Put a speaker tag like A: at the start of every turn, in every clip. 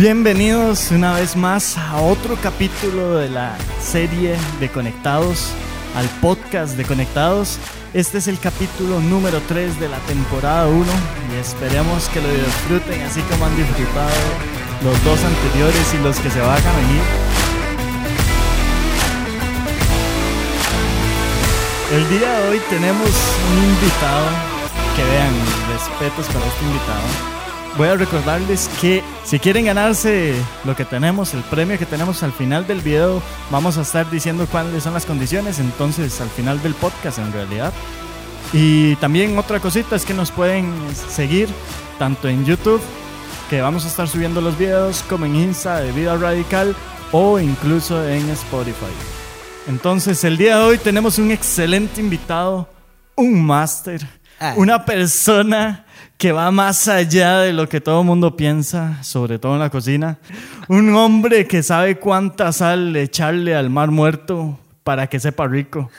A: Bienvenidos una vez más a otro capítulo de la serie de Conectados, al podcast de Conectados. Este es el capítulo número 3 de la temporada 1 y esperemos que lo disfruten así como han disfrutado los dos anteriores y los que se van a venir. El día de hoy tenemos un invitado que vean, respetos para este invitado voy a recordarles que si quieren ganarse lo que tenemos, el premio que tenemos al final del video, vamos a estar diciendo cuáles son las condiciones, entonces al final del podcast en realidad. Y también otra cosita es que nos pueden seguir tanto en YouTube, que vamos a estar subiendo los videos, como en Insta de Vida Radical o incluso en Spotify. Entonces el día de hoy tenemos un excelente invitado, un máster, una persona que va más allá de lo que todo el mundo piensa, sobre todo en la cocina. Un hombre que sabe cuánta sal echarle al mar muerto para que sepa rico.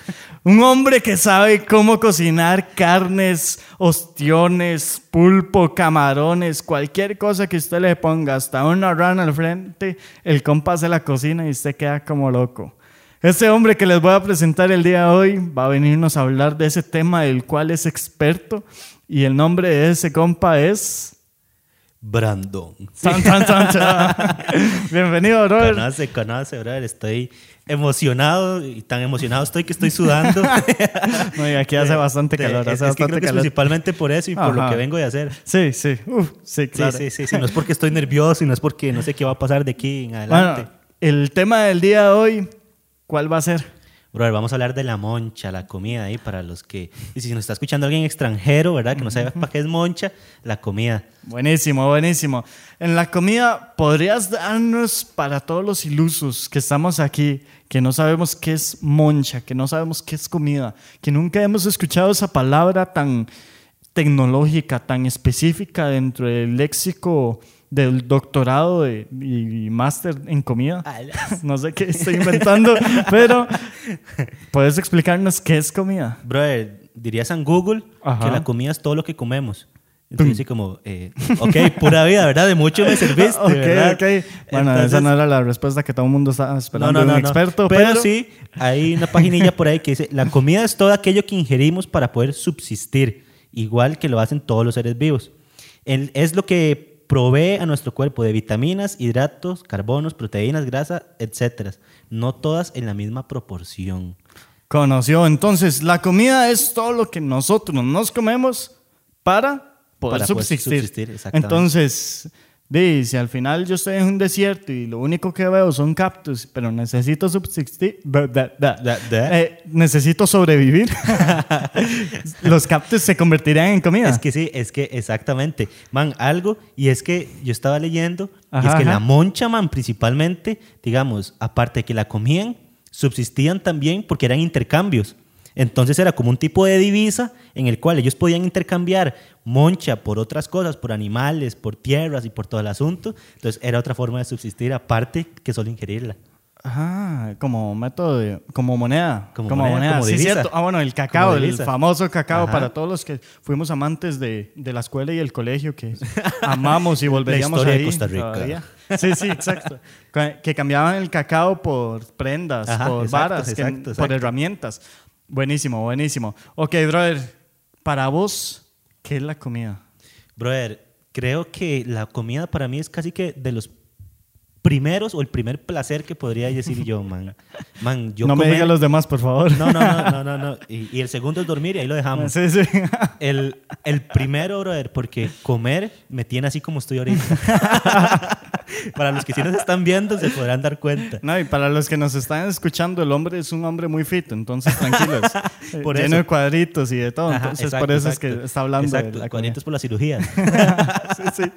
A: Un hombre que sabe cómo cocinar carnes, ostiones, pulpo, camarones, cualquier cosa que usted le ponga, hasta una rana al frente, el compa se la cocina y usted queda como loco. Este hombre que les voy a presentar el día de hoy va a venirnos a hablar de ese tema del cual es experto y el nombre de ese compa es.
B: Brandon.
A: Bienvenido, brother.
B: Conoce, conoce, brother. Estoy emocionado y tan emocionado estoy que estoy sudando.
A: no, y aquí hace bastante calor. Hace
B: es,
A: bastante
B: que creo que es principalmente por eso y por lo que vengo de hacer.
A: Sí, sí. Uf, sí, claro.
B: Sí, sí, sí, No es porque estoy nervioso y no es porque no sé qué va a pasar de aquí en adelante.
A: Bueno, el tema del día de hoy, ¿cuál va a ser?
B: Brother, vamos a hablar de la moncha, la comida ahí para los que. Y si nos está escuchando alguien extranjero, ¿verdad? Que no sabe para qué es moncha, la comida.
A: Buenísimo, buenísimo. En la comida, ¿podrías darnos para todos los ilusos que estamos aquí, que no sabemos qué es moncha, que no sabemos qué es comida, que nunca hemos escuchado esa palabra tan tecnológica, tan específica dentro del léxico? Del doctorado y, máster en comida. No sé qué estoy inventando, pero ¿puedes explicarnos qué es comida?
B: Brother, dirías en Google que la comida es todo lo que comemos. Entonces, así como, eh, ok, pura vida, ¿verdad? De mucho me serviste, ¿verdad?
A: ok. Bueno, esa no era la respuesta que todo el mundo estaba esperando no, no, de un experto, pero...
B: pero... sí, hay una paginilla por ahí que dice, la comida es todo aquello que ingerimos para poder subsistir, igual que lo hacen todos los seres vivos. es lo que provee a nuestro cuerpo de vitaminas, hidratos, carbonos, proteínas, grasa, etc. No todas en la misma proporción.
A: Conoció. Entonces, la comida es todo lo que nosotros nos comemos para poder subsistir. Entonces, Dice, al final yo estoy en un desierto y lo único que veo son cactus, pero necesito subsistir, eh, necesito sobrevivir. Los cactus se convertirían en comida.
B: Es que sí, es que exactamente. Man, algo, y es que yo estaba leyendo, y es que la moncha, man, principalmente, digamos, aparte de que la comían, subsistían también porque eran intercambios. Entonces era como un tipo de divisa en el cual ellos podían intercambiar moncha por otras cosas, por animales, por tierras y por todo el asunto. Entonces era otra forma de subsistir aparte que solo ingerirla.
A: Ah, como método, de, como moneda. Como, moneda, como sí, cierto. Ah, bueno, el cacao, el famoso cacao para todos los que fuimos amantes de, de, la escuela y el colegio, que amamos y volveríamos
B: la
A: ahí.
B: De Costa Rica.
A: Sí, sí, exacto. que cambiaban el cacao por prendas, por varas, por herramientas. Buenísimo, buenísimo. Ok, brother, para vos, ¿qué es la comida?
B: Brother, creo que la comida para mí es casi que de los primeros o el primer placer que podría decir yo, man. man yo
A: no me digas los demás, por favor.
B: No, no, no, no, no. Y, el segundo es dormir y ahí lo dejamos.
A: Sí, sí.
B: El, el primero, brother, porque comer me tiene así como estoy ahorita. para los que sí nos están viendo se podrán dar cuenta.
A: No, y para los que nos están escuchando, el hombre es un hombre muy fit, entonces tranquilos. por Lleno de cuadritos y de todo. entonces por eso es que está hablando
B: exacto, de la cuadritos por la cirugía.
A: sí, sí.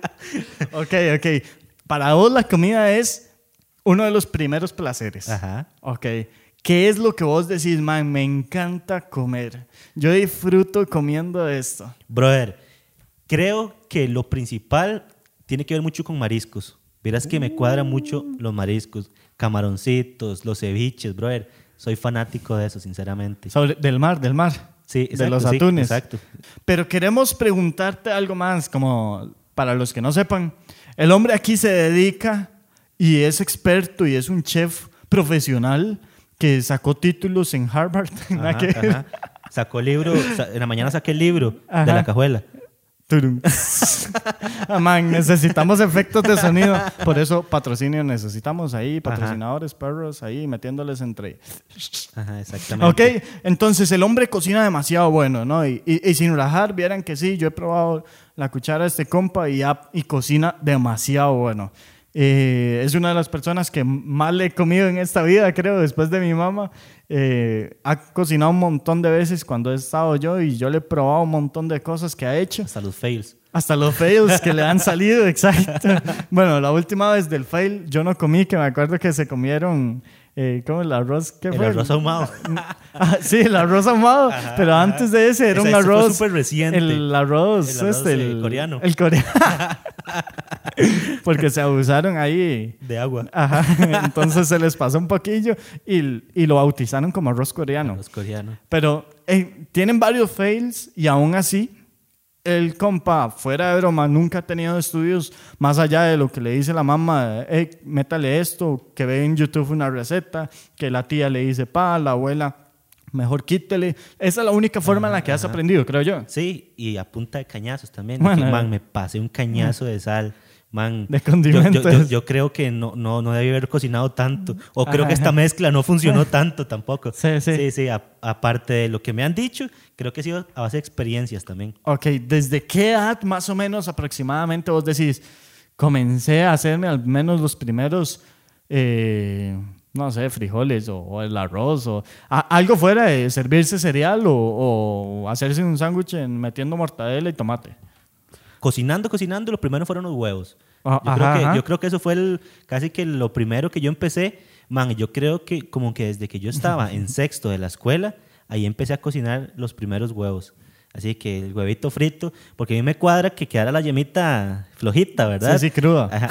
A: Ok, ok. Para vos la comida es uno de los primeros placeres.
B: Ajá.
A: Ok. ¿Qué es lo que vos decís, man? Me encanta comer. Yo disfruto comiendo esto.
B: Brother, creo que lo principal tiene que ver mucho con mariscos. Verás que me cuadra mucho los mariscos, camaroncitos, los ceviches, brother. Soy fanático de eso, sinceramente.
A: Sobre, del mar, del mar.
B: Sí,
A: de los atunes.
B: exacto.
A: Pero queremos preguntarte algo más, como para los que no sepan, el hombre aquí se dedica y es experto y es un chef profesional que sacó títulos en Harvard.
B: Sacó el libro, en la mañana saqué el libro de la cajuela.
A: Ah, necesitamos efectos de sonido. Por eso, patrocinio necesitamos ahí, patrocinadores, perros, ahí metiéndoles entre.
B: Ajá, exactamente.
A: Ok, entonces el hombre cocina demasiado bueno, ¿no? Y, sin rajar, vieran que sí, yo he probado la cuchara de este compa y, y cocina demasiado bueno. Eh, es una de las personas que más le he comido en esta vida, creo, después de mi mamá. Eh, ha cocinado un montón de veces cuando he estado yo y yo le he probado un montón de cosas que ha hecho.
B: Hasta los fails.
A: Hasta los fails que le han salido, exacto. Bueno, la última vez del fail yo no comí, que me acuerdo que se comieron eh, ¿cómo el arroz? ¿Qué
B: el
A: fue?
B: arroz ahumado.
A: Ah, sí, el arroz ahumado. pero antes de ese era un arroz.
B: súper reciente.
A: El arroz,
B: el
A: este,
B: el, coreano.
A: El coreano. Porque se abusaron ahí.
B: De agua.
A: Ajá. Entonces se les pasó un poquillo y, y lo bautizaron como arroz coreano.
B: Arroz coreano.
A: Pero eh, tienen varios fails y aún así el compa, fuera de broma, nunca ha tenido estudios más allá de lo que le dice la mamá, métale esto, que ve en YouTube una receta, que la tía le dice, pa, la abuela, mejor quítele. Esa es la única forma en la que has aprendido, creo yo.
B: Sí, y a punta de cañazos también. man, me pasé un cañazo de sal man,
A: de condimentos.
B: Yo, creo que no, no, no debí haber cocinado tanto. O creo que esta mezcla no funcionó tanto tampoco.
A: Sí, sí.
B: Sí, sí. aparte de lo que me han dicho, creo que ha sido a base de experiencias también.
A: Ok, ¿desde qué edad más o menos aproximadamente vos decís, comencé a hacerme al menos los primeros, eh, no sé, frijoles o, el arroz o algo fuera de servirse cereal o, o hacerse un sándwich metiendo mortadela y tomate?
B: Cocinando, cocinando, lo primero fueron los huevos. Ah, yo, creo que, yo, creo que, eso fue el, casi que lo primero que yo empecé. Man, yo creo que como que desde que yo estaba en sexto de la escuela, ahí empecé a cocinar los primeros huevos. Así que el huevito frito, porque a mí me cuadra que quedara la yemita flojita, ¿verdad?
A: Sí, sí, cruda.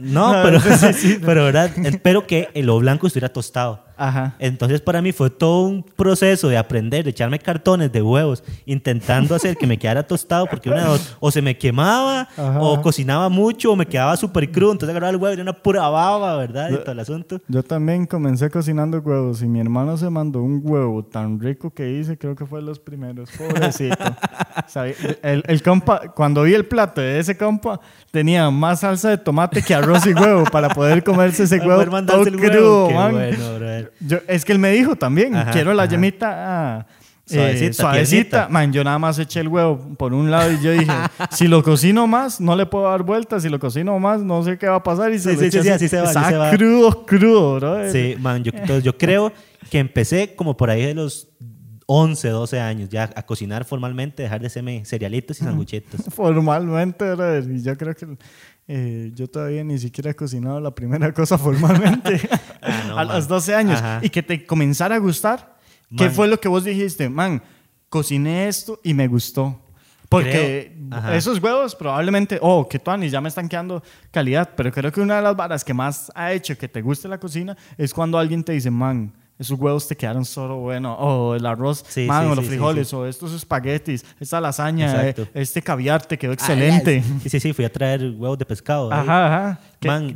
B: No, pero, pero ¿verdad? Espero que el blanco estuviera tostado.
A: Ajá.
B: Entonces para mí fue todo un proceso de aprender, de echarme cartones de huevos, intentando hacer que me quedara tostado, porque una o se me quemaba, o cocinaba mucho, o me quedaba súper crudo, entonces agarraba el huevo y era una pura baba, ¿verdad? Y todo el asunto.
A: Yo también comencé cocinando huevos y mi hermano se mandó un huevo tan rico que hice, creo que fue los primeros, pobrecito. el, el compa, cuando vi el plato de ese compa, tenía más salsa de tomate que arroz y huevo para poder comerse ese huevo todo crudo, man es que él me dijo también, quiero la yemita ah, eh, suavecita, Man, yo nada más eché el huevo por un lado y yo dije, si lo cocino más, no le puedo dar vueltas. Si lo cocino más, no sé qué va a pasar. Y se,
B: sí, sí, así se va.
A: crudo, crudo, bro.
B: Sí, man, yo, entonces yo creo que empecé como por ahí de los 11, 12 años ya a cocinar formalmente, dejar de hacerme cerealitos y sanguchitos.
A: Formalmente, yo creo que eh, yo todavía ni siquiera he cocinado la primera cosa formalmente ah, a los 12 años. Y que te comenzara a gustar. ¿Qué fue lo que vos dijiste? Man, cociné esto y me gustó. Porque esos huevos probablemente, oh, que Tony, ya me están quedando calidad, pero creo que una de las varas que más ha hecho que te guste la cocina es cuando alguien te dice, man, esos huevos te quedaron solo bueno, o el arroz, man, o los frijoles, o estos espaguetis, esta lasaña, eh, este caviar te quedó excelente.
B: sí, sí, sí, fui a traer huevos de pescado.
A: Ajá, ajá.
B: Man,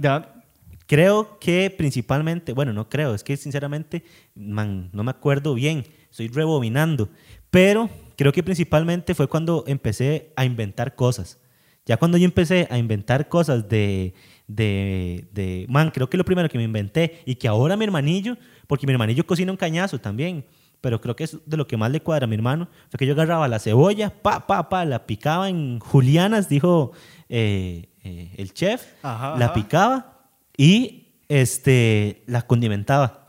B: creo que principalmente, bueno, no creo, es que sinceramente, man, no me acuerdo bien, estoy rebobinando, pero creo que principalmente fue cuando empecé a inventar cosas. Ya cuando yo empecé a inventar cosas de, de, de, man, creo que lo primero que me inventé y que ahora mi hermanillo porque mi hermanillo cocina un cañazo también. Pero creo que es de lo que más le cuadra a mi hermano. Fue que yo agarraba la cebolla, pa, pa, pa, la picaba en julianas, dijo eh, eh, el chef. la picaba y este, la condimentaba.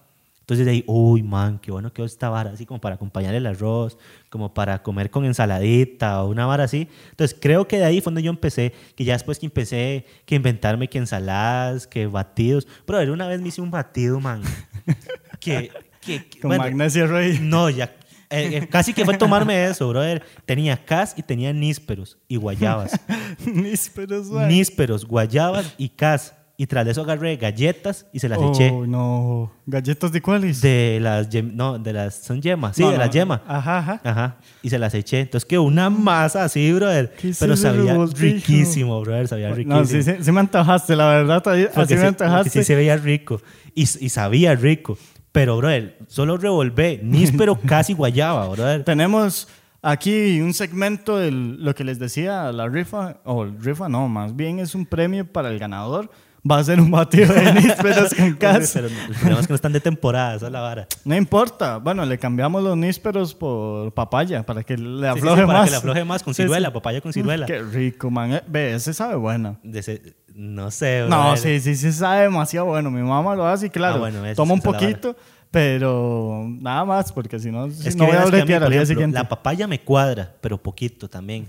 B: Entonces de ahí, uy, man, qué bueno que esta vara, así como para acompañar el arroz, como para comer con ensaladita o una vara así. Entonces creo que de ahí fue donde yo empecé, que ya después que empecé que inventarme que ensaladas, que batidos. Pero una vez me hice un batido, man, que... que,
A: con magnesio rey.
B: No, ya eh, eh, casi que fue tomarme eso, brother. Tenía cas y tenía nísperos y guayabas.
A: nísperos,
B: Nísperos, guayabas y cas y tras de eso agarré galletas y se las eché.
A: Oh, no. ¿Galletas de cuáles?
B: De las, no, de las, son yemas, sí,
A: No,
B: de
A: no.
B: las yemas.
A: Ajá, ajá.
B: Ajá, y se las eché. Entonces quedó una masa así, brother.
A: ¿Qué es
B: Pero sabía
A: revoltijo?
B: riquísimo, brother, sabía riquísimo.
A: No, sí, sí, sí me antojaste, la verdad.
B: Porque
A: Así
B: sí-
A: me antojaste.
B: sí se veía rico y, y sabía rico. Pero, brother, solo revolvé níspero casi guayaba, brother.
A: Tenemos aquí un segmento de lo que les decía, la rifa, o rifa no, más bien es un premio para el ganador. Va a ser un batido de nísperos con casa.
B: Pero el problema es que no están de temporada, esa es la vara.
A: No importa. Bueno, le cambiamos los nísperos por papaya para que le
B: Sí, sí,
A: afloje
B: sí, para
A: más.
B: que le afloje más con
A: Sí, sí.
B: ciruela, papaya con ciruela.
A: Qué rico, man. Eh, Ve, ese sabe bueno.
B: Ese- no sé,
A: No,
B: brother.
A: sí, sí, sí sabe demasiado bueno. Mi mamá lo hace y claro,
B: Ah, bueno,
A: toma un poquito, pero nada más, porque si no, si
B: Es que
A: no voy a
B: que a mí,
A: bretear al día siguiente.
B: La papaya me cuadra, pero poquito también.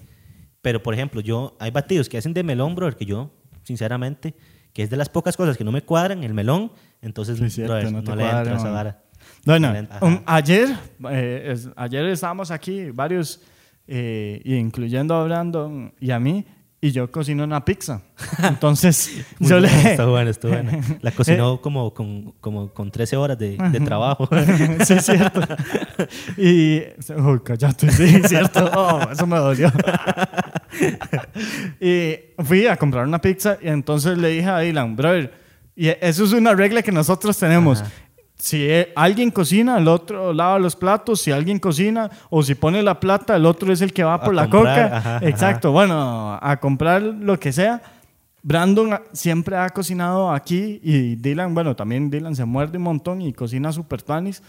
B: Pero, por ejemplo, yo, hay batidos que hacen de melón, brother, que yo, sinceramente, que es de las pocas cosas que no me cuadran, el melón, entonces,
A: Sí, cierto, no
B: no,
A: te
B: le
A: cuadra,
B: entra esa
A: man.
B: vara.
A: Bueno,
B: No le
A: um, ayer, eh, es- ayer estábamos aquí, varios, eh, incluyendo a Brandon y a mí, y yo cocino una pizza. Entonces, yo
B: bueno,
A: le...
B: Está bueno, está bueno. La
A: Eh.
B: cocinó como, con, como con 13 horas de, de trabajo.
A: sí, es cierto. Y. Uy, cállate, sí, es cierto. Oh, eso me dolió. y fui a comprar una pizza y entonces le dije a Dylan, brother, y eso es una regla que nosotros tenemos.
B: Ajá.
A: Si eh, alguien cocina, el otro lava los platos. Si alguien cocina o si pone la plata, el otro es el que va por la
B: comprar,
A: coca.
B: ajá,
A: Exacto. Bueno, a comprar lo que sea. Brandon a- siempre ha cocinado aquí y Dylan, bueno, también Dylan se muerde un montón y cocina super tanis.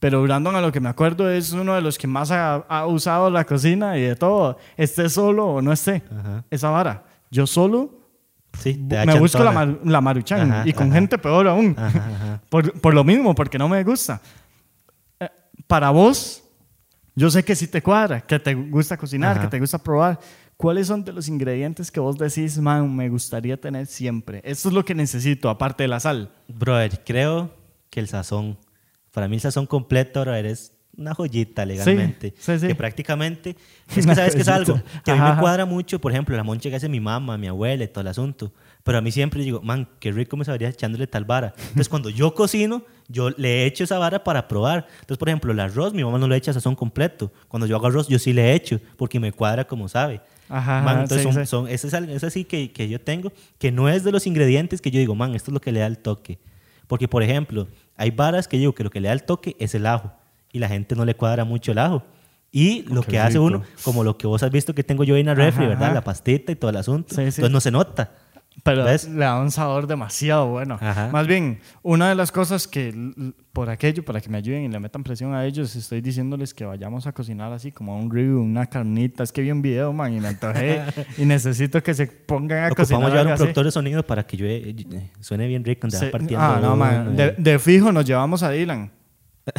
A: Pero Brandon, a lo que me acuerdo, es uno de los que más ha, ha usado la cocina y de todo. Esté solo o no esté.
B: Ajá.
A: Esa vara. Yo solo
B: Sí,
A: me busco la,
B: chantona.
A: mar- la maruchan
B: Ajá,
A: y con
B: ajá.
A: gente peor aún. Por, por lo mismo, porque no me gusta. Eh, para vos, yo sé que sí te cuadra, que te gusta cocinar, que te gusta probar. ¿Cuáles son de los ingredientes que vos decís, man, me gustaría tener siempre? Esto es lo que necesito, aparte de la sal.
B: Brother, creo que el sazón. Para mí el sazón completo, brother, es una joyita legalmente.
A: sí, sí.
B: Que prácticamente... Es que sabes que es algo que a mí
A: Ajá,
B: me
A: ajá.
B: cuadra mucho, por ejemplo, la moncha que hace mi mamá, mi abuela y todo el asunto. Pero a mí siempre digo, man, qué rico me sabría echándole tal vara. Entonces, cuando yo cocino, yo le echo esa vara para probar. Entonces, por ejemplo, el arroz, mi mamá no le echa sazón completo. Cuando yo hago arroz, yo sí le echo, porque me cuadra como sabe.
A: Ajá,
B: Man, entonces
A: sí,
B: son,
A: sí.
B: son- ese es, algo- es así que, que yo tengo, que no es de los ingredientes que yo digo, man, esto es lo que le da el toque. Porque, por ejemplo, hay varas que yo digo que lo que le da el toque es el ajo. Y la gente no le cuadra mucho el ajo. Y lo
A: qué
B: que hace uno, como lo que vos has visto que tengo yo en la refri,
A: Ajá,
B: ¿verdad? La pastita y todo el asunto.
A: Sí, sí.
B: Entonces no se nota.
A: Pero
B: ¿Ves?
A: le da un sabor demasiado bueno.
B: Ajá.
A: Más bien, una de las cosas que, por aquello, para que me ayuden y le metan presión a ellos, estoy diciéndoles que vayamos a cocinar así como un review, una carnita. Es que vi un video, man, y me antojé y necesito que se pongan a
B: Ocupamos
A: cocinar.
B: llevar
A: algo
B: un
A: así.
B: productor de sonido para que yo, eh, eh, suene bien rico. Va partiendo
A: Ah, no, man.
B: uno,
A: De,
B: eh.
A: de fijo nos llevamos a Dylan.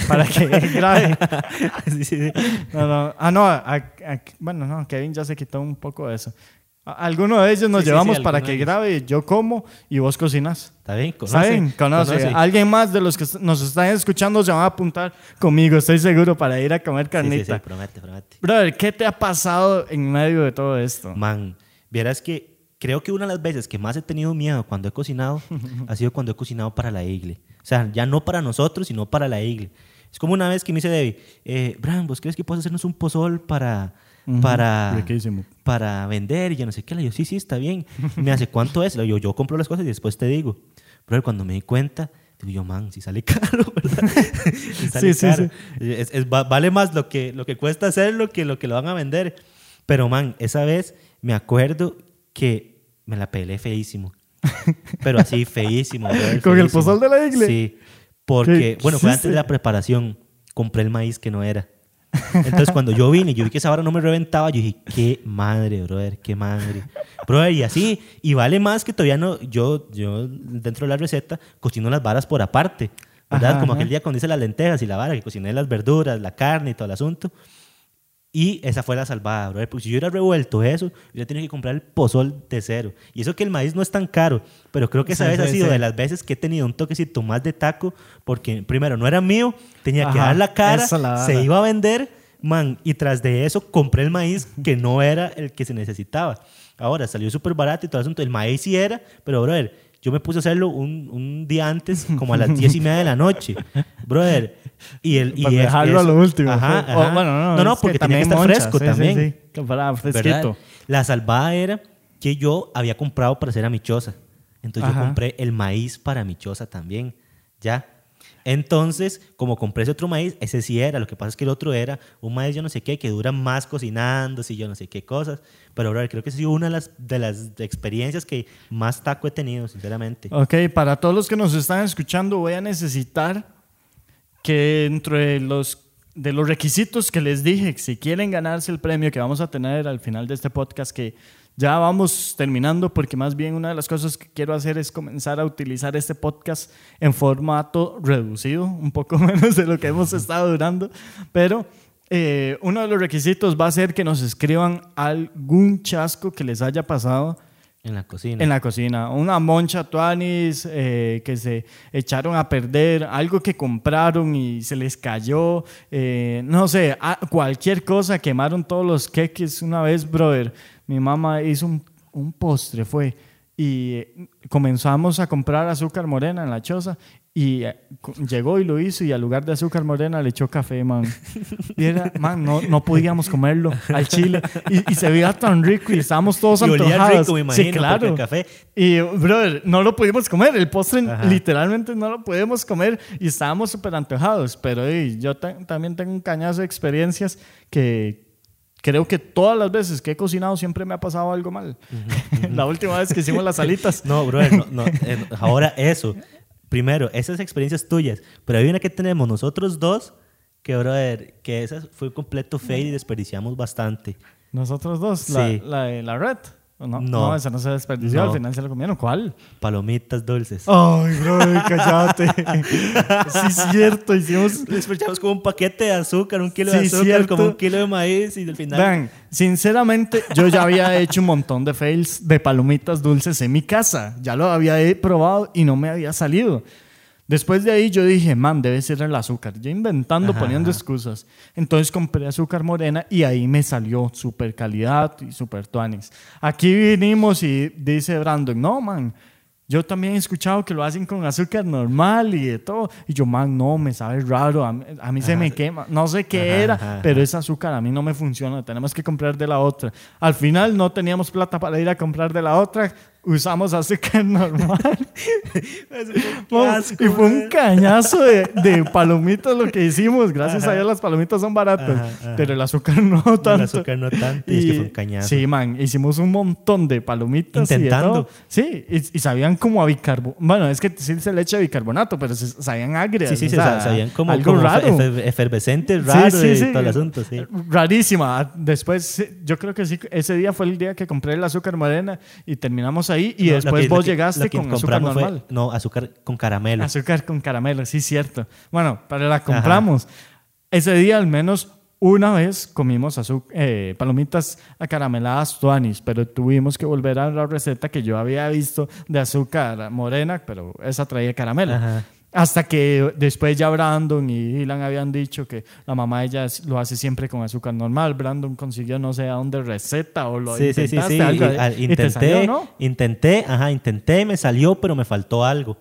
A: Para que grabe.
B: Sí, sí, sí.
A: No, no. Ah, no. a- a- bueno, no. Kevin ya se quitó un poco de eso. Alguno de ellos nos
B: Sí, sí, sí,
A: llevamos para que grabe. Yo como y vos cocinas.
B: ¿Está bien?
A: ¿Está
B: ¿Conoce?
A: bien? Conoce.
B: ¿Conoce?
A: Alguien más de los que nos están escuchando se va a apuntar conmigo, estoy seguro, para ir a comer
B: Sí, sí,
A: carnita.
B: sí, promete, promete.
A: Brother, ¿qué te ha pasado en medio de todo esto?
B: Man, vieras que creo que una de las veces que más he tenido miedo cuando he cocinado ha sido cuando he cocinado para la igle. O sea, ya no para nosotros, sino para la igle. Es como una vez que me dice Debbie, eh, Bran, ¿vos crees que puedes hacernos un pozol para, Para,
A: riquísimo.
B: para vender? Y yo no sé qué. Le digo, sí, sí, está bien. Me hace, ¿cuánto es? Le digo, yo compro las cosas y después te digo. Pero cuando me di cuenta, digo yo, man, si sale caro, ¿verdad? Si sale
A: Sí, sí,
B: caro. Es- es- va- vale más lo que, lo que cuesta hacerlo que lo que lo van a vender. Pero, man, esa vez me acuerdo que me la pelé feísimo. Pero así, feísimo.
A: ¿Con el pozol de la igle?
B: Sí. Porque,
A: ¿Qué
B: bueno, fue antes de la preparación. Compré el maíz que no era. Entonces, cuando yo vine y yo vi que esa vara no me reventaba, yo dije, qué madre, brother, qué madre. Brother, y así, y vale más que todavía no, yo, yo dentro de la receta cocino las varas por aparte, ¿verdad?
A: Ajá,
B: Como
A: ajá.
B: aquel día cuando hice las lentejas y la vara, que cociné las verduras, la carne y todo el asunto. Y esa fue la salvada, brother. Porque si yo hubiera revuelto eso, yo tenía que comprar el pozol de cero. Y eso que el maíz no es tan caro, pero creo que esa
A: Sí,
B: vez ha sido
A: sí.
B: de las veces que he tenido un toquecito más de taco, porque primero no era mío, tenía que dar la cara,
A: la
B: se iba a vender, man, y tras de eso compré el maíz que no era el que se necesitaba. Ahora salió súper barato y todo el asunto. El maíz sí era, pero brother, yo me puse a hacerlo un, un día antes, como a las 10 y media de la noche, brother. Y el, y
A: Para dejarlo a lo último.
B: Ajá,
A: O,
B: ajá.
A: bueno, no,
B: no, no,
A: es que
B: porque tenía que
A: también
B: estar
A: moncha,
B: fresco
A: sí,
B: también.
A: Sí, sí,
B: ¿verdad?
A: fresquito.
B: La salvada era que yo había comprado para hacer a mi choza. Entonces
A: Ajá.
B: yo compré el maíz para mi choza también. Ya. Entonces, como compré ese otro maíz, ese sí era. Lo que pasa es que el otro era un maíz yo no sé qué, que dura más cocinando, si yo no sé qué cosas. Pero, brother, creo que ha sido una de las, de las experiencias que más taco he tenido, sinceramente.
A: Ok, para todos los que nos están escuchando, voy a necesitar que entre los de los requisitos que les dije, si quieren ganarse el premio que vamos a tener al final de este podcast, que ya vamos terminando, porque más bien una de las cosas que quiero hacer es comenzar a utilizar este podcast en formato reducido, un poco menos de lo que hemos estado durando, pero eh, uno de los requisitos va a ser que nos escriban algún chasco que les haya pasado
B: En la cocina.
A: en la cocina. Una moncha tuanis eh, que se echaron a perder, algo que compraron y se les cayó, eh, no sé, cualquier cosa, quemaron todos los queques una vez, brother. Mi mamá hizo un, un postre, fue, y eh, comenzamos a comprar azúcar morena en la choza. Y eh, llegó y lo hizo y al lugar de azúcar morena le echó café, man. Y era, man, no, no podíamos comerlo al chile. Y, y se veía tan rico y estábamos todos
B: Y olía rico, me imagino,
A: sí, claro.
B: el café-
A: Y, brother, no lo pudimos comer. El postre
B: Ajá.
A: literalmente no lo pudimos comer y estábamos súper antojados. Pero ey, yo ta- también tengo un cañazo de experiencias que creo que todas las veces que he cocinado siempre me ha pasado algo mal. La última vez que hicimos las alitas.
B: No, brother, no, no, ahora eso. Primero, esas experiencias tuyas. Pero hay una que tenemos nosotros dos, que, brother, que esa fue un completo fail y desperdiciamos bastante.
A: Nosotros dos, la,
B: Sí.
A: la, de la red. ¿O No,
B: No.
A: no, esa no se desperdició,
B: No.
A: al final se la comieron. ¿Cuál?
B: Palomitas dulces.
A: Ay, bro, cállate. sí, es cierto, hicimos.
B: Desperdiciamos como un paquete de azúcar, un kilo de
A: Sí,
B: azúcar,
A: cierto.
B: como un kilo de maíz y al final...
A: Vean, sinceramente, yo ya había hecho un montón de fails de palomitas dulces en mi casa. Ya lo había probado y no me había salido. Después de ahí yo dije, man, debe ser el azúcar. Yo inventando,
B: Ajá,
A: poniendo
B: ajá.
A: excusas. Entonces compré azúcar morena y ahí me salió super calidad y super tuanis. Aquí vinimos y dice Brandon, no, man, yo también he escuchado que lo hacen con azúcar normal y de todo. Y yo, man, no, me sabe raro. A mí, a mí se me quema. No sé qué
B: Ajá,
A: era,
B: ajá,
A: pero ese azúcar a mí no me funciona. Tenemos que comprar de la otra. Al final no teníamos plata para ir a comprar de la otra. Usamos azúcar normal.
B: Asco,
A: y fue un cañazo de, de palomitas lo que hicimos. Gracias a Dios las palomitas son baratas.
B: Ajá, ajá.
A: Pero el azúcar no tanto.
B: El azúcar no tanto, y es que fue un cañazo.
A: Sí, man, hicimos un montón de palomitas. y de
B: Intentando.
A: todo. sí, y, y sabían como a bicarbonato. Bueno, es que sí se le echa bicarbonato, pero sabían agrias.
B: Sí, sí,
A: o
B: se
A: sea,
B: sa- sabían como,
A: algo
B: como
A: raro.
B: efe- efervescentes, raro
A: sí,
B: y
A: sí.
B: todo el asunto, sí.
A: Rarísima. Después, yo creo que sí, ese día fue el día que compré el azúcar morena y terminamos ahí. Y
B: No,
A: después
B: que-
A: vos
B: que-
A: llegaste con azúcar
B: fue-
A: normal.
B: no, azúcar con caramelo.
A: Azúcar con caramelo, sí, cierto. Bueno, pero la compramos. Ese día al menos una vez comimos eh, palomitas acarameladas tuanis, pero tuvimos que volver a la receta que yo había visto de azúcar morena, pero esa traía caramelo.
B: Ajá.
A: Hasta que después ya Brandon y Dylan habían dicho que la mamá de ella lo hace siempre con azúcar normal. Brandon consiguió no sé a dónde receta o lo
B: Sí, sí, sí,
A: intentaste
B: sí.
A: algo,
B: Y, al-
A: y te
B: intenté,
A: salió, ¿no?
B: intenté, ajá, intenté, me salió, pero me faltó algo.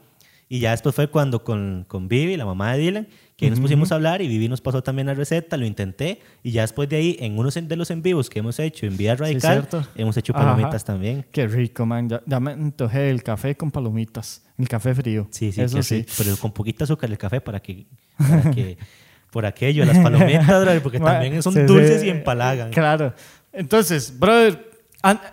B: Y ya después fue cuando con, con Vivi, la mamá de Dylan, que nos pusimos a hablar y Vivi nos pasó también la receta, lo intenté. Y ya después de ahí, en uno de los en vivos que hemos hecho en Vida Radical,
A: cierto.
B: hemos hecho
A: Ajá.
B: palomitas también.
A: Qué rico, man. Ya, ya me antojé el café con palomitas. El café frío.
B: Sí, sí,
A: Eso sí.
B: Pero con poquito azúcar el café para que, para que por aquello, las palomitas, brother, porque
A: Bueno,
B: también son
A: sí, sí.
B: dulces y empalagan.
A: Claro. Entonces, brother,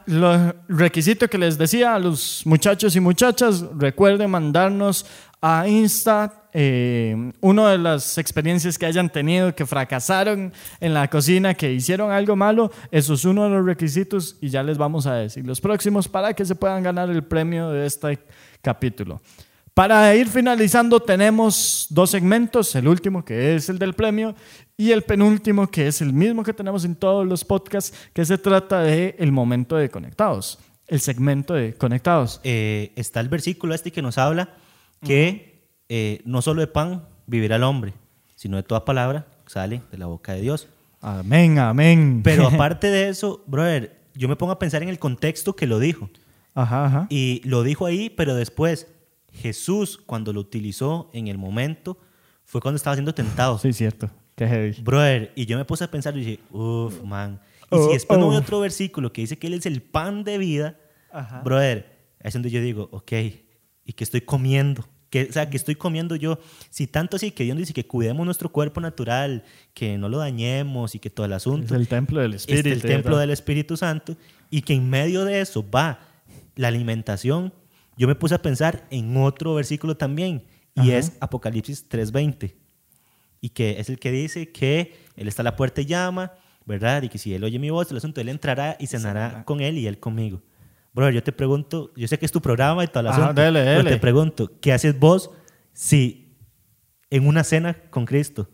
A: los requisitos que les decía a los muchachos y muchachas, recuerden mandarnos a Insta eh, una de las experiencias que hayan tenido, que fracasaron en la cocina, que hicieron algo malo. Eso es uno de los requisitos y ya les vamos a decir los próximos para que se puedan ganar el premio de este capítulo. Para ir finalizando, tenemos dos segmentos, el último que es el del premio y el penúltimo que es el mismo que tenemos en todos los podcasts, que se trata de el momento de conectados, el segmento de conectados.
B: Eh, está el versículo este que nos habla que eh, no solo de pan vivirá el hombre, sino de toda palabra que sale de la boca de Dios.
A: Amén, amén.
B: Pero aparte de eso, brother, yo me pongo a pensar en el contexto que lo dijo.
A: Ajá, ajá.
B: Y lo dijo ahí, pero después Jesús, cuando lo utilizó en el momento, fue cuando estaba siendo tentado.
A: Sí, cierto. Qué heavy.
B: Brother, y yo me puse a pensar y dije, uff, man. Y si
A: Oh,
B: después no
A: oh.
B: hay otro versículo que dice que Él es el pan de vida,
A: Ajá.
B: brother, es donde yo digo, ok, ¿y qué estoy comiendo? ¿Qué, o sea, ¿qué estoy comiendo yo? Si tanto así que Dios dice que cuidemos nuestro cuerpo natural, que no lo dañemos y que todo el
A: Es
B: asunto,
A: el templo del
B: este,
A: Espíritu.
B: el templo
A: ¿verdad?
B: del Espíritu Santo, y que en medio de eso va la alimentación, yo me puse a pensar en otro versículo también, y
A: Ajá.
B: es Apocalipsis 3.20, y que es el que dice que Él está a la puerta y llama, ¿verdad? Y que si Él oye mi voz, el asunto, Él entrará y cenará con Él y Él conmigo. Brother, yo te pregunto, yo sé que es tu programa y todo el
A: Ajá,
B: asunto,
A: dele,
B: pero
A: dele.
B: te pregunto, ¿qué haces vos si en una cena con Cristo?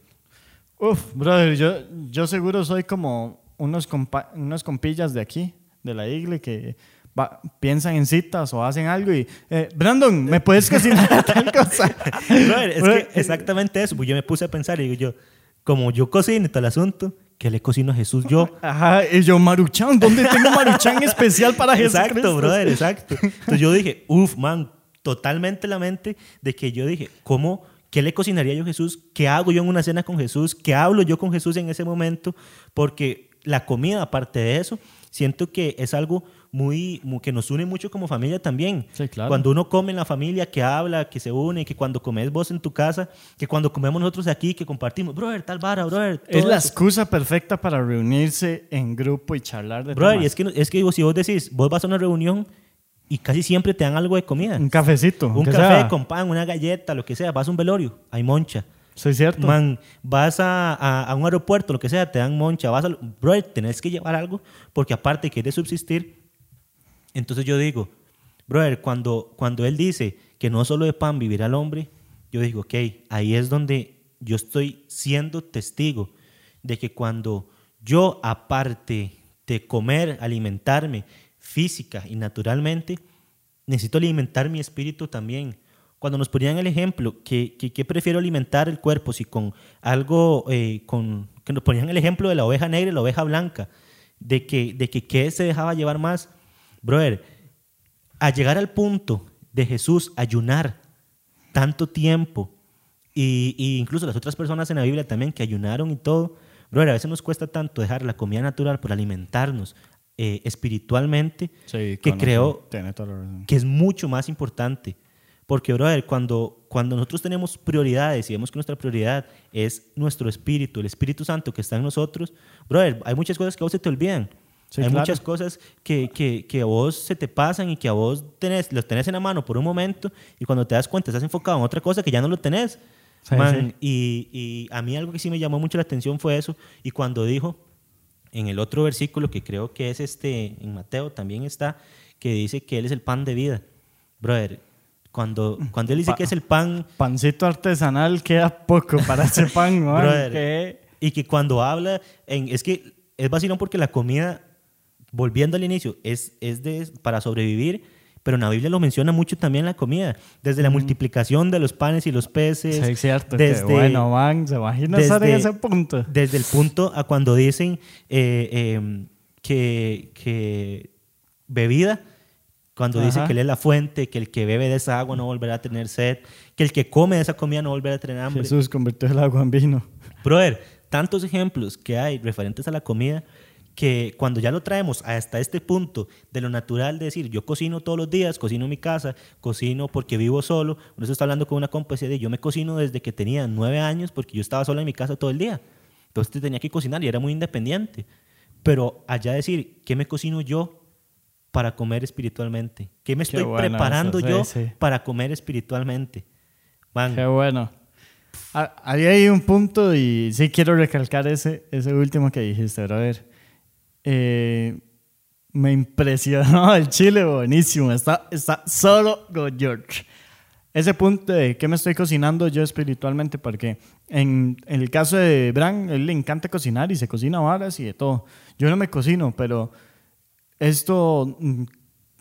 A: Uf, brother, yo, yo seguro soy como unos, compa- unos compillas de aquí, de la iglesia, que va- piensan en citas o hacen algo y, eh, Brandon, ¿me puedes cocinar tal cosa?
B: Brother, es que exactamente eso. Pues yo me puse a pensar y digo yo, como yo cocino y todo el asunto, ¿qué le cocino a Jesús yo?
A: Ajá, y yo, Maruchan, ¿dónde tengo Maruchan especial para Jesucristo?
B: Exacto, brother, exacto. Entonces yo dije, uff, man, totalmente la mente de que yo dije, ¿cómo? ¿Qué le cocinaría yo a Jesús? ¿Qué hago yo en una cena con Jesús? ¿Qué hablo yo con Jesús en ese momento? Porque la comida, aparte de eso, siento que es algo muy, muy- que nos une mucho como familia también.
A: Sí, claro.
B: Cuando uno come en la familia, que habla, que se une, que cuando comes vos en tu casa, que cuando comemos nosotros aquí, que compartimos, brother, tal vara, brother.
A: Es la
B: eso.
A: excusa perfecta para reunirse en grupo y charlar de
B: Brother, y es que, es que digo, si vos decís, vos vas a una reunión y casi siempre te dan algo de comida.
A: Un cafecito.
B: Un café
A: sea.
B: con pan, una galleta, lo que sea. Vas a un velorio, hay moncha.
A: Soy cierto.
B: Man, vas a, a- a un aeropuerto, lo que sea, te dan moncha. Vas a, bro, tenés que llevar algo porque aparte quieres subsistir. Entonces yo digo, brother, cuando, cuando él dice que no solo de pan vivirá el hombre, yo digo, ok, ahí es donde yo estoy siendo testigo de que cuando yo, aparte de comer, alimentarme física y naturalmente, necesito alimentar mi espíritu también. Cuando nos ponían el ejemplo, que, que, prefiero alimentar el cuerpo, si con algo, eh, con, que nos ponían el ejemplo de la oveja negra y la oveja blanca, de que, de que qué se dejaba llevar más. Brother, a llegar al punto de Jesús ayunar tanto tiempo, y, y incluso las otras personas en la Biblia también que ayunaron y todo, brother, a veces nos cuesta tanto dejar la comida natural por alimentarnos eh, espiritualmente,
A: Sí,
B: que creo que es mucho más importante. Porque, brother, cuando, cuando nosotros tenemos prioridades y vemos que nuestra prioridad es nuestro espíritu, el Espíritu Santo que está en nosotros, brother, hay muchas cosas que a vos se te olvidan.
A: Sí,
B: hay
A: claro.
B: muchas cosas que, que, que a vos se te pasan y que a vos tenés, los tenés en la mano por un momento y cuando te das cuenta estás enfocado en otra cosa que ya no lo tenés.
A: Sí,
B: Man,
A: sí.
B: Y, y a mí algo que sí me llamó mucho la atención fue eso. Y cuando dijo, en el otro versículo que creo que es este, en Mateo también está, que dice que Él es el pan de vida. Brother, cuando, cuando Él dice
A: Pa-
B: que es el pan,
A: Pancito artesanal queda poco para ese pan, man.
B: Brother.
A: que-
B: y que cuando habla, en, es que es vacilón porque la comida, volviendo al inicio, es, es de, para sobrevivir, pero en la Biblia lo menciona mucho también la comida, desde la multiplicación de los panes y los peces.
A: Sí, cierto.
B: desde-
A: que bueno, man. ¿Se imagina estar en ese punto?
B: Desde el punto a cuando dicen eh, eh, que, que bebida, cuando dice
A: Ajá.
B: que él es la fuente, que el que bebe de esa agua no volverá a tener sed, que el que come de esa comida no volverá a tener hambre.
A: Jesús convirtió el agua en vino.
B: Brother, tantos ejemplos que hay referentes a la comida que cuando ya lo traemos hasta este punto de lo natural de decir, yo cocino todos los días, cocino en mi casa, cocino porque vivo solo, uno se está hablando con una compa yo me cocino desde que tenía nueve años porque yo estaba solo en mi casa todo el día. Entonces tenía que cocinar y era muy independiente. Pero allá decir, ¿qué me cocino yo para comer espiritualmente? ¿Qué me
A: Qué
B: estoy
A: bueno
B: preparando
A: eso,
B: yo
A: sí, sí.
B: para comer espiritualmente? Man,
A: Qué bueno. Ah, Ahí hay un punto y sí quiero recalcar ese, ese último que dijiste, brother. Eh, me impresionó el chile, buenísimo. Está, está solo con George. Ese punto de qué me estoy cocinando yo espiritualmente, porque en, en el caso de Bran, él le encanta cocinar y se cocina varas y de todo. Yo no me cocino, pero esto mm,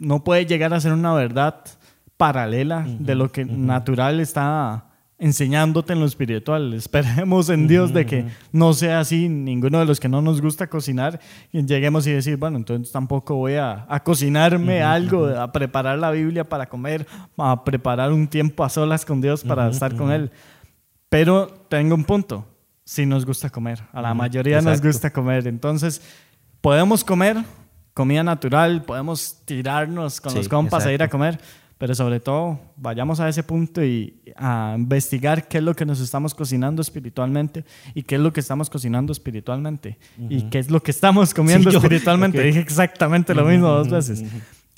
A: no puede llegar a ser una verdad paralela de lo que natural está enseñándote en lo espiritual. Esperemos en Dios de que no sea así, ninguno de los que no nos gusta cocinar, lleguemos y decir, bueno, entonces tampoco voy a, cocinarme algo, a preparar la Biblia para comer, a preparar un tiempo a solas con Dios para estar con Él. Pero tengo un punto, si nos gusta comer, a la mayoría nos gusta comer, entonces podemos comer comida natural, podemos tirarnos con los compas a ir a comer pero sobre todo vayamos a ese punto y a investigar qué es lo que nos estamos cocinando espiritualmente y qué es lo que estamos cocinando espiritualmente y qué es lo que estamos comiendo espiritualmente. Dije exactamente lo mismo dos veces.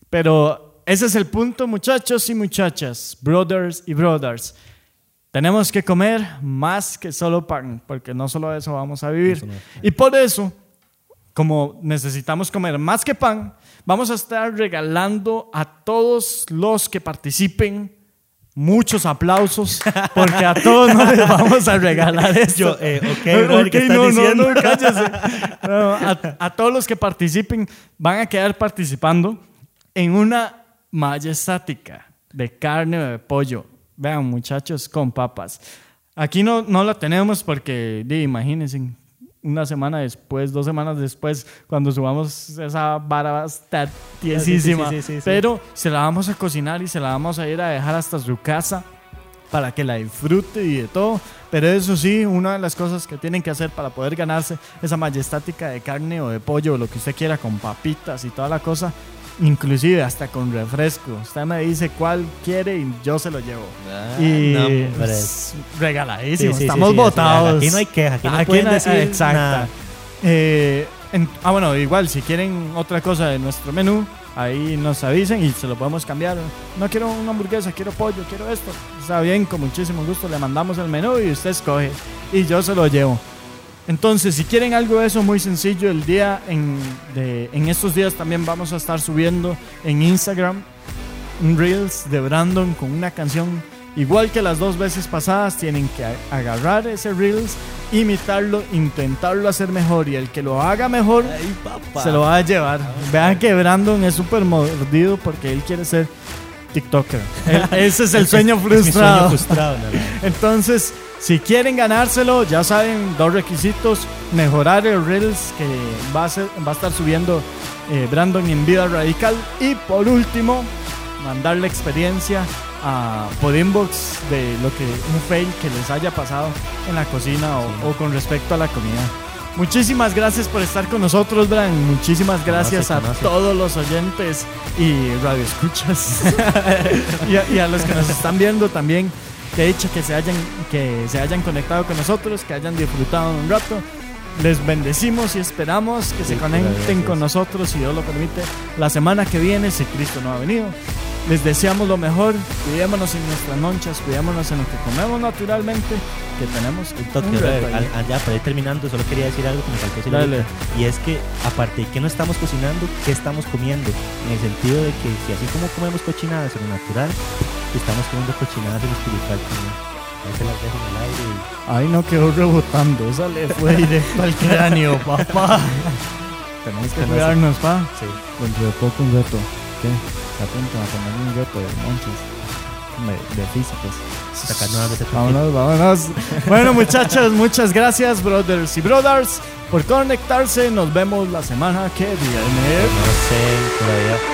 A: Pero ese es el punto, muchachos y muchachas, brothers y brothers. Tenemos que comer más que solo pan, porque no solo eso vamos a vivir. Y por eso, como necesitamos comer más que pan, Vamos a estar regalando a todos los que participen muchos aplausos porque a todos no les vamos a regalar esto.
B: Eh, ok, no, no, no, cállese.
A: a, todos los que participen van a quedar participando en una majestática de carne o de pollo. Vean, muchachos, con papas. Aquí no, no la tenemos porque, imagínense, una semana después, dos semanas después, cuando subamos esa vara va a estar tiesísima. Pero se la vamos a cocinar y se la vamos a ir a dejar hasta su casa para que la disfrute y de todo. Pero eso sí, una de las cosas que tienen que hacer para poder ganarse esa majestática de carne o de pollo o lo que usted quiera con papitas y toda la cosa inclusive hasta con refresco. Usted me dice cuál quiere y yo se lo llevo. Ah, y pues, regaladísimo, estamos votados.
B: aquí no hay queja, aquí no pueden decir exacta.
A: Eh, ah, bueno, igual, si quieren otra cosa de nuestro menú, ahí nos avisen y se lo podemos cambiar. No quiero una hamburguesa, quiero pollo, quiero esto. Está bien, con muchísimo gusto le mandamos el menú y usted escoge y yo se lo llevo. Entonces, si quieren algo de eso muy sencillo, el día en, en estos días también vamos a estar subiendo en Instagram un Reels de Brandon con una canción igual que las dos veces pasadas. Tienen que agarrar ese Reels, imitarlo, intentarlo hacer mejor y el que lo haga mejor se lo va a llevar. Vean que Brandon es súper mordido porque él quiere ser TikToker. ese es el sueño frustrado. frustrado Entonces, si quieren ganárselo, ya saben, dos requisitos. Mejorar el Reels que va a, va a estar subiendo eh, Brandon en Vida Radical. Y por último, mandar la experiencia a, por inbox de lo que un fail que les haya pasado en la cocina o, con respecto a la comida. Muchísimas gracias por estar con nosotros, Bran. Muchísimas gracias a todos los oyentes y radioescuchas y, y a los que nos están viendo también que dicho que se hayan que se hayan conectado con nosotros, que hayan disfrutado un rato. Les bendecimos y esperamos que se conecten con nosotros, si Dios lo permite, la semana que viene, si Cristo no ha venido. Les deseamos lo mejor, cuidémonos en nuestras lonchas, cuidémonos en lo que comemos naturalmente, que tenemos
B: toque. ya, para ir terminando, solo quería decir algo que me faltó decir Y es que, aparte de que no estamos cocinando, ¿qué estamos comiendo? En el sentido de que si así como comemos cochinadas en lo natural, estamos comiendo cochinadas en espiritual también. Ahí se las dejo en el aire y...
A: Ay, no quedó rebotando, esa le fue directo al cráneo, papá. Tenemos que cuidarnos, pa. Sí. Dentro de poco un reto. ¿Qué? atento a poner un reto de monchis. De físicos. Vámonos, vámonos. bueno, muchachos, muchas gracias, brothers y brothers, por conectarse. Nos vemos la semana que viene.
B: No sé, todavía.